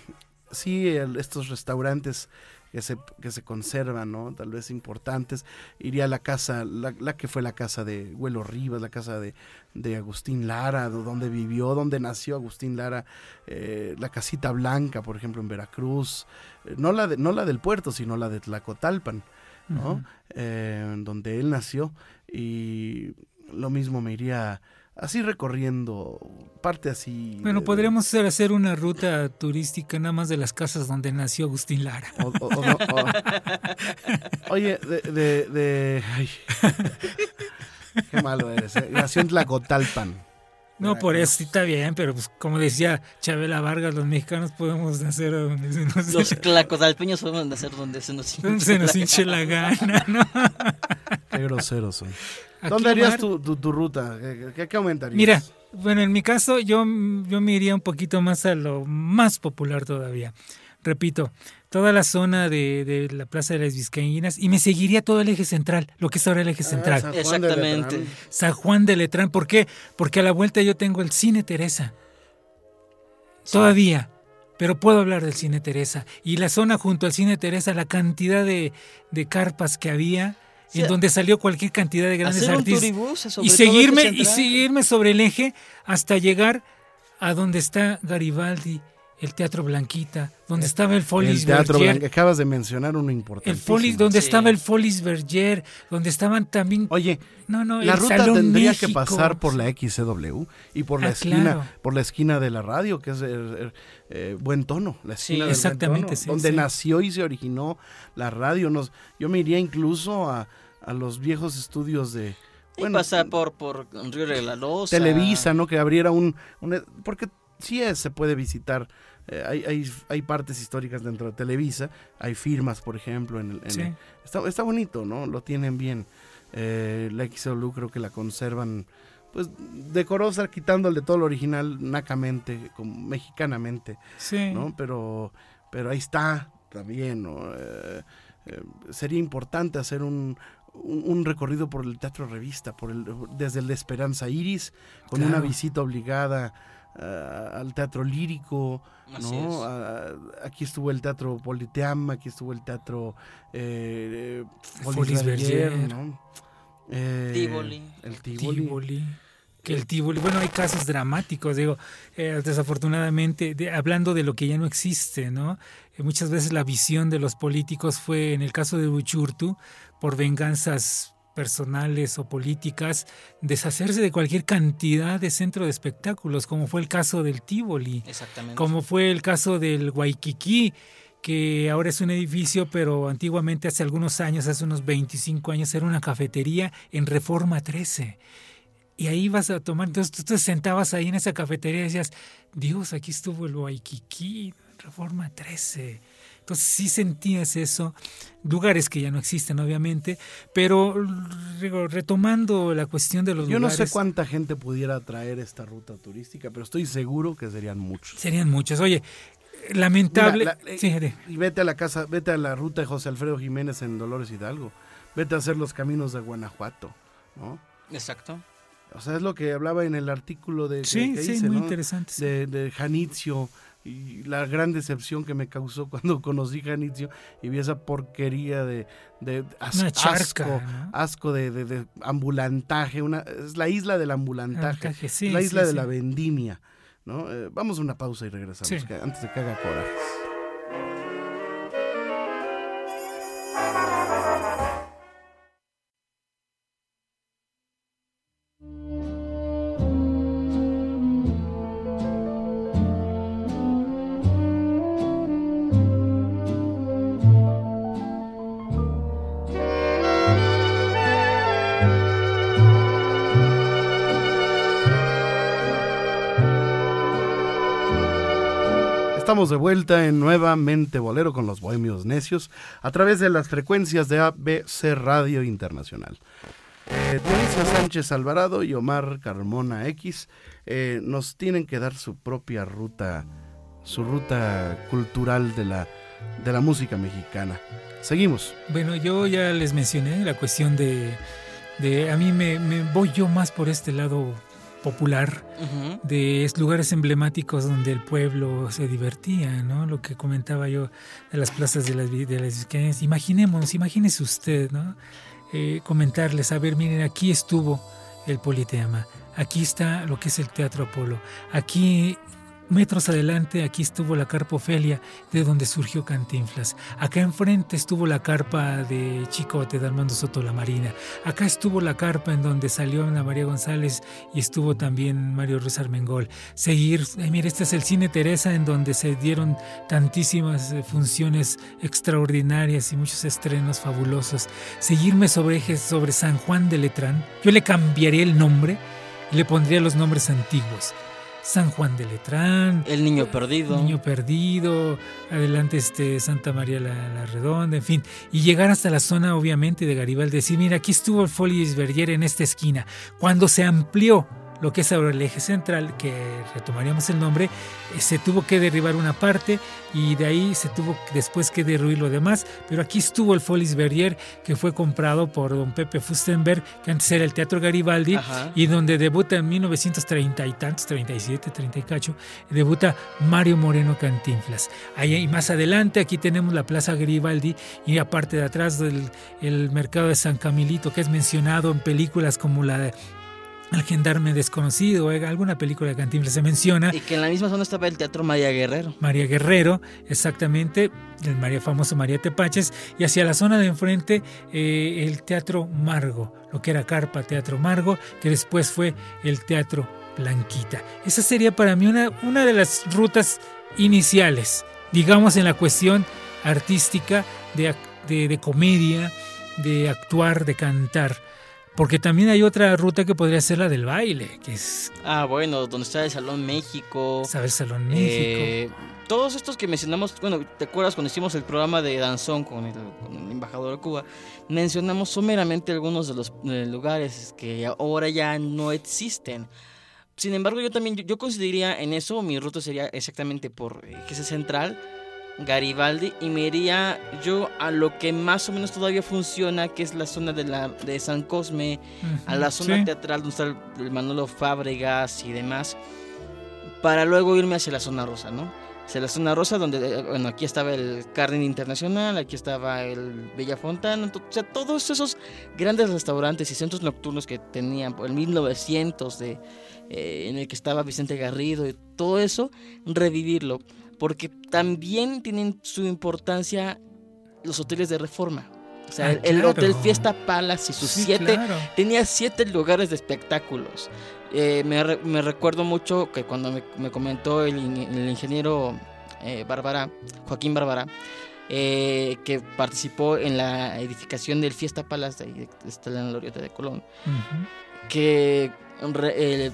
sí, el- estos restaurantes que se, que se conservan, ¿no? Tal vez importantes, iría a la casa, la, la que fue la casa de Huelo Rivas, la casa de, de Agustín Lara, do- donde vivió, donde nació Agustín Lara, eh, la casita blanca, por ejemplo, en Veracruz, eh, no, la de- no la del puerto, sino la de Tlacotalpan. ¿no? Eh, donde él nació y lo mismo me iría así recorriendo parte así Bueno, de- podríamos hacer, hacer una ruta turística nada más de las casas donde nació Agustín Lara. o- o- o no, o- <laughs> oye de, de, de- ay. qué malo eres eh. nació en Tlacotalpan No, por eso sí está bien, pero pues como decía Chabela Vargas, los mexicanos podemos nacer a donde se nos, Los clacodalpeños podemos hacer donde se nos donde se nos hinche la gana, ¿no? qué groseros son ¿dónde harías tu, tu, tu ruta? ¿Qué, qué- aumentarías? Mira, bueno, en mi caso yo, yo me iría un poquito más a lo más popular todavía. Repito, toda la zona de, de la Plaza de las Vizcaínas y me seguiría todo el eje central, lo que es ahora el eje Ah, central. San Juan de Exactamente. Letrán. San Juan de Letrán. ¿Por qué? Porque a la vuelta yo tengo el Cine Teresa. Todavía. Pero puedo hablar del Cine Teresa. Y la zona junto al Cine Teresa, la cantidad de, de carpas que había, En donde salió cualquier cantidad de grandes artistas. Y seguirme, y seguirme sobre el eje hasta llegar a donde está Garibaldi, el Teatro Blanquita, donde estaba el Folis el teatro Berger. Blanca acabas de mencionar uno importante El Folis, donde Sí. estaba el Folis Berger, donde estaban también. oye No, no, La el ruta Salón tendría que pasar por la XCW y por la Ah, esquina, claro. por la esquina de la radio, que es eh, buen tono, la esquina del Buen exactamente, Tono, sí, donde sí. nació y se originó la radio. Nos, yo me iría incluso a, a los viejos estudios de Y bueno, pasar por, por Río de la Loza. Televisa, ¿no? Que abriera un, un- porque sí es, se puede visitar. eh, hay, hay, hay partes históricas dentro de Televisa, hay firmas, por ejemplo, en el, en Sí. el- Está, está bonito, ¿no? Lo tienen bien. Eh, la XW creo que la conservan, pues, decorosa, quitándole todo lo original, nacamente, como mexicanamente, Sí. ¿no? Pero, pero ahí está también, ¿no? Eh, eh, sería importante hacer un, un, un recorrido por el Teatro Revista, por el, desde el de Esperanza Iris, con una visita obligada al Teatro Lírico, Así ¿no? es. Aquí estuvo el Teatro Politeama, aquí estuvo el Teatro eh, eh, Bergère. ¿no? Eh, Tívoli. El. Tívoli. Que el Tívoli, bueno, hay casos dramáticos, digo, eh, desafortunadamente, de- hablando de lo que ya no existe, ¿no? Eh, muchas veces la visión de los políticos fue, en el caso de Uchurtu, por venganzas personales o políticas, deshacerse de cualquier cantidad de centro de espectáculos, como fue el caso del Tívoli. Exactamente. como fue el caso del Waikiki, que ahora es un edificio, pero antiguamente hace algunos años, hace unos 25 años, era una cafetería en Reforma 13. Y ahí vas a tomar, entonces tú te sentabas ahí en esa cafetería y decías, Dios, aquí estuvo el Waikiki, Reforma 13. Entonces sí sentías eso, lugares que ya no existen obviamente, pero digo, retomando la cuestión de los Yo no lugares. sé cuánta gente pudiera traer esta ruta turística, pero estoy seguro que serían muchos. Serían muchos. Oye, lamentable. Mira, la- eh, Sí, Y vete a la casa, vete a la ruta de José Alfredo Jiménez en Dolores Hidalgo. Vete a hacer los caminos de Guanajuato, ¿no? Exacto. O sea, es lo que hablaba en el artículo de que- sí, que sí, hice, muy ¿no? interesante. sí. de, de Janitzio y la gran decepción que me causó <laughs> cuando conocí Janitzio y vi esa porquería de, de as- Una charca, asco, ¿no? asco de, de- de ambulantaje, una, es la isla del ambulantaje, Ambulantaje, sí, la isla sí, de sí. la vendimia. ¿no? Eh, vamos a una pausa y regresamos, que- antes de que haga corajes. Vuelta en Nuevamente Bolero con los Bohemios Necios a través de las frecuencias de ABC Radio Internacional. Eh, Sánchez Alvarado y Omar Carmona X eh, nos tienen que dar su propia ruta, su ruta cultural de la, de la música mexicana. Seguimos. Bueno, yo ya les mencioné la cuestión de, a mí me voy yo más por este lado popular de es- lugares emblemáticos donde el pueblo se divertía, ¿no? Lo que comentaba yo de las plazas de las, de las. Imaginémonos, imagínese usted, ¿no? Eh, comentarles, a ver, miren, aquí estuvo el Politeama, aquí está lo que es el Teatro Apolo, aquí metros adelante, aquí estuvo la carpa Ofelia, de donde surgió Cantinflas. Acá enfrente estuvo la carpa de Chicote, de Armando Soto La Marina. Acá estuvo la carpa en donde salió Ana María González y estuvo también Mario Ruiz Armengol. Seguir, mira, este es el Cine Teresa, en donde se dieron tantísimas eh, funciones extraordinarias y muchos estrenos fabulosos. Seguirme sobre ejes sobre San Juan de Letrán. Yo le cambiaría el nombre y le pondría los nombres antiguos. San Juan de Letrán, El niño perdido. Niño Perdido, adelante este Santa María la, la Redonda, en fin, y llegar hasta la zona obviamente de Garibaldi, decir, mira, aquí estuvo el Folies Bergère en esta esquina. Cuando se amplió lo que es ahora el eje central, que retomaríamos el nombre, eh, se tuvo que derribar una parte y de ahí se tuvo después que derruir lo demás, pero aquí estuvo el Folies Bergère que fue comprado por don Pepe Fustenberg, que antes era el Teatro Garibaldi, Ajá. y donde debuta en 1930 y tantos, 37, 30 y cacho, debuta Mario Moreno Cantinflas. Ahí y más adelante aquí tenemos la Plaza Garibaldi y aparte de atrás del el mercado de San Camilito que es mencionado en películas como la de El gendarme desconocido, eh, alguna película de Cantinflas se menciona. Y que en la misma zona estaba el Teatro María Guerrero. María Guerrero, exactamente, el María famoso María Tepaches, y hacia la zona de enfrente eh, el Teatro Margo, lo que era Carpa Teatro Margo, que después fue el Teatro Blanquita. Esa sería para mí una, una de las rutas iniciales, digamos en la cuestión artística, de, de, de comedia, de actuar, de cantar. Porque también hay otra ruta que podría ser la del baile, que es, Ah, bueno, donde está el Salón México. ¿sabes? Salón México. Eh, todos estos que mencionamos, bueno, ¿te acuerdas cuando hicimos el programa de Danzón con el, con el embajador de Cuba? Mencionamos someramente algunos de los eh, lugares que ahora ya no existen. Sin embargo, yo también, yo, yo consideraría en eso, mi ruta sería exactamente por eh, que es central, Garibaldi y me iría yo a lo que más o menos todavía funciona, que es la zona de, la, de San Cosme, a la zona Sí. teatral donde está el, el Manolo Fábregas y demás, para luego irme hacia la zona rosa, ¿no? Hacia la zona rosa, donde, eh, bueno, aquí estaba el Carden Internacional, aquí estaba el Bella Fontana, o sea, todos esos grandes restaurantes y centros nocturnos que tenían por el 1900, de, eh, en el que estaba Vicente Garrido y todo eso, revivirlo, porque también tienen su importancia los hoteles de reforma. O sea, Ah, el, el claro. Hotel Fiesta Palace y sus Sí, siete claro. tenía siete lugares de espectáculos. Eh, me, re- me recuerdo mucho que cuando me, me comentó el, el ingeniero eh, Bárbara, Joaquín Bárbara, eh, que participó en la edificación del Fiesta Palace de, está en la Glorieta de Colón, Ujú. que re-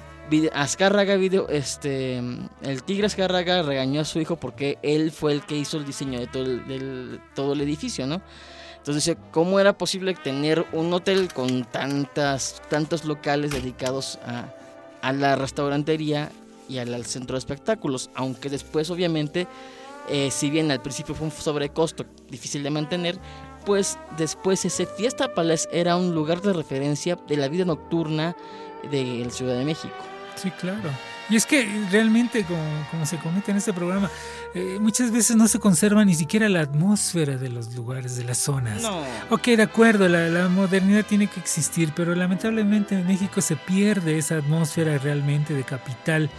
Azcárraga video, este, el Tigre Azcárraga regañó a su hijo porque él fue el que hizo el diseño de todo el, del- todo el edificio, ¿no? Entonces, ¿cómo era posible tener un hotel con tantas, tantos locales dedicados a, a la restaurantería y al, al centro de espectáculos? Aunque después, obviamente, eh, si bien al principio fue un sobrecosto difícil de mantener, pues después ese Fiesta Palace era un lugar de referencia de la vida nocturna de la Ciudad de México. Sí, claro. Y es que realmente, como, como se comenta en este programa, eh, muchas veces no se conserva ni siquiera la atmósfera de los lugares, de las zonas. No. Ok, de acuerdo, la, la modernidad tiene que existir, pero lamentablemente en México se pierde esa atmósfera realmente de capital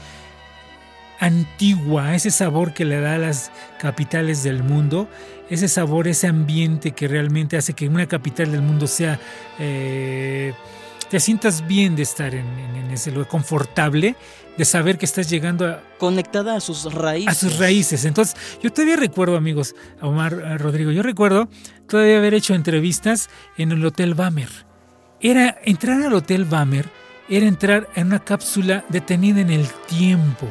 antigua, ese sabor que le da a las capitales del mundo, ese sabor, ese ambiente que realmente hace que una capital del mundo sea, eh, te sientas bien de estar en, en- en ese lugar, confortable, de saber que estás llegando a, Conectada a sus raíces. a sus raíces. Entonces, yo todavía recuerdo, amigos, a Omar a Rodrigo, yo recuerdo todavía haber hecho entrevistas en el Hotel Bamer. Era entrar al Hotel Bamer, era entrar en una cápsula detenida en el tiempo.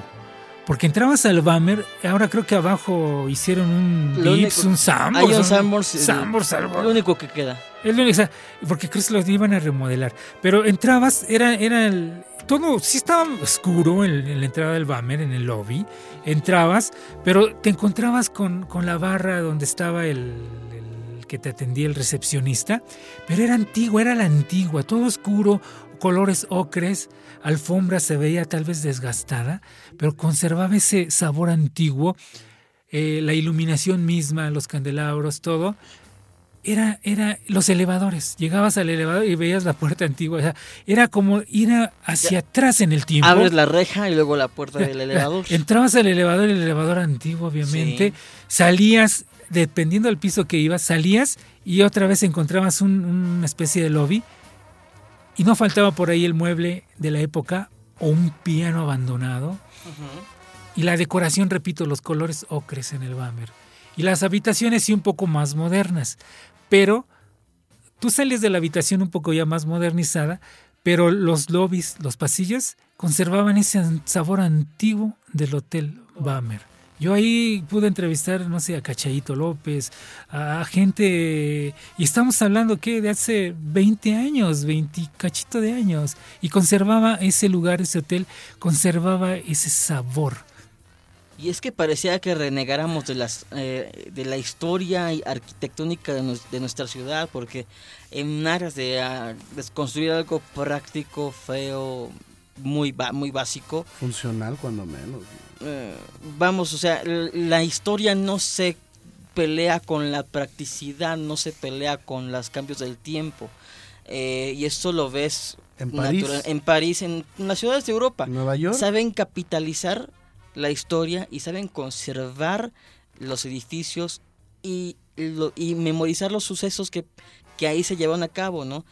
Porque entrabas al Bamer, ahora creo que abajo hicieron un Lo Vips, único- un Sambors. Hay un Sambors, Sambors. Lo único que queda. Es lo único, porque creo que los iban a remodelar. Pero entrabas, era, era el, todo, sí estaba oscuro en, en la entrada del Bamer, en el lobby. Entrabas, pero te encontrabas con, con la barra donde estaba el, el que te atendía el recepcionista. Pero era antigua, era la antigua, todo oscuro, colores ocres, alfombra se veía tal vez desgastada, pero conservaba ese sabor antiguo. eh, la iluminación misma, los candelabros, todo era, era los elevadores. Llegabas al elevador y veías la puerta antigua. O sea, era como ir hacia atrás en el tiempo. Abres la reja y luego la puerta del elevador. Entrabas al elevador, el elevador antiguo, obviamente. Salías, dependiendo del piso que ibas, salías y otra vez encontrabas un- una especie de lobby. Y no faltaba por ahí el mueble de la época o un piano abandonado. Y la decoración, repito, los colores ocres en el Bammer. Y las habitaciones sí un poco más modernas. Pero tú sales de la habitación un poco ya más modernizada, pero los lobbies, los pasillos, conservaban ese sabor antiguo del Hotel Bammer. Yo ahí pude entrevistar, no sé, a Cachaito López, a gente, y estamos hablando que de hace 20 años, 20 cachito de años, y conservaba ese lugar, ese hotel, conservaba ese sabor. Y es que parecía que renegáramos de las eh, de la historia arquitectónica de, nues- de nuestra ciudad, porque en aras de, ah, de construir algo práctico, feo, muy muy básico, Funcional cuando menos. eh, vamos, o sea, la historia no se pelea con la practicidad, no se pelea con los cambios del tiempo. Eh, y eso lo ves En París. natural- en París, en, en las ciudades de Europa. Nueva York. Saben capitalizar la historia y saben conservar los edificios y, lo- y memorizar los sucesos que, que ahí se llevan a cabo, ¿no?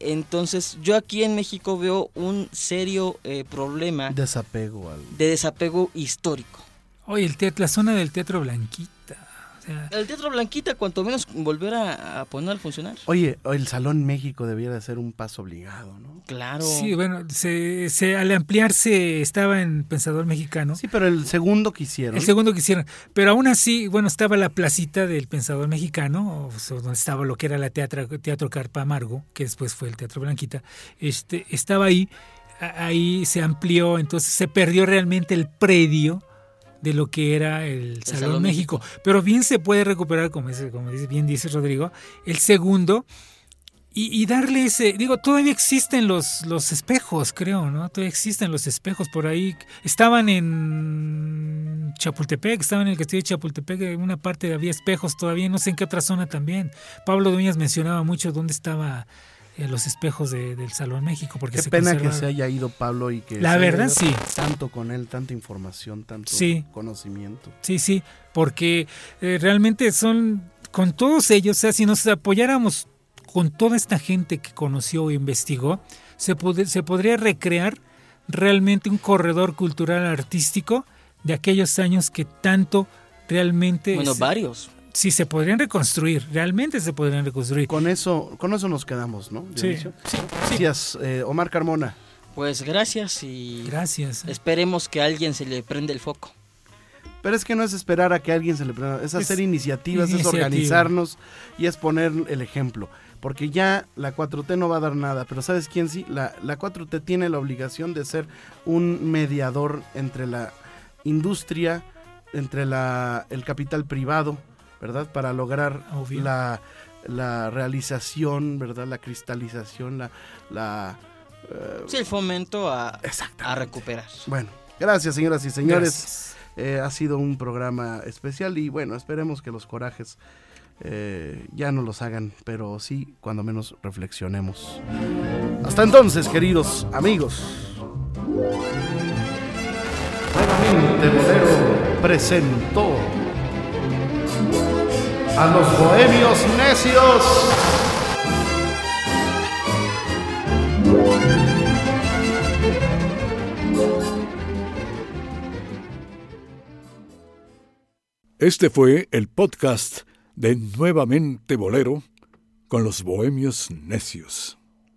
Entonces, yo aquí en México veo un serio eh, problema Desapego al. de desapego histórico. Oye, el teatro, la zona del Teatro Blanquita. Sea, El Teatro Blanquita, cuanto menos volver a, a poner a funcionar. Oye, el Salón México debiera de ser un paso obligado, ¿no? Claro. sí, bueno, se, se- al ampliarse estaba en Pensador Mexicano. Sí, pero el segundo que hicieron. El segundo que hicieron. Pero aún así, bueno, estaba la placita del Pensador Mexicano, o sea, donde estaba lo que era la teatro, teatro Carpa Amargo, que después fue el Teatro Blanquita. Este, estaba ahí, ahí se amplió, entonces se perdió realmente el predio de lo que era el Salón, Salón México. Pero bien se puede recuperar, como, dice, como bien dice Rodrigo, el segundo y, y darle ese, digo, todavía existen los, los espejos, creo, ¿no? Todavía existen los espejos por ahí. Estaban en Chapultepec, estaban en el castillo de Chapultepec, en una parte había espejos todavía, no sé en qué otra zona también. Pablo Dueñas mencionaba mucho dónde estaban los espejos de- del Salón México, porque Qué se pena que se haya ido Pablo y que La se haya verdad, ido sí. tanto con él, tanta información, tanto Sí. conocimiento. Sí, sí, porque eh, realmente son con todos ellos, o sea, si nos apoyáramos con toda esta gente que conoció e investigó, se, pod- se podría recrear realmente un corredor cultural artístico de aquellos años que tanto realmente Bueno, es- varios. Sí se podrían reconstruir, realmente se podrían reconstruir. Con eso, con eso nos quedamos, ¿no? Sí, sí, sí. Gracias, eh, Omar Carmona. Pues gracias y Gracias. esperemos que a alguien se le prende el foco. Pero es que no es esperar a que alguien se le prenda, es hacer Es iniciativas, es organizarnos y es poner el ejemplo. Porque ya la 4T no va a dar nada, pero ¿sabes quién sí? La, la 4T tiene la obligación de ser un mediador entre la industria, entre la, el capital privado, ¿verdad? Para lograr Obvio. la, la realización, ¿verdad? La cristalización, la... la eh, Sí, el fomento a, a recuperar. Bueno, gracias señoras y señores. Eh, ha sido un programa especial y bueno, esperemos que los corajes eh, ya no los hagan, pero sí, cuando menos reflexionemos. Hasta entonces, queridos amigos. Nuevamente Bolero presentó a los bohemios necios. Este fue el podcast de Nuevamente Bolero con los Bohemios Necios.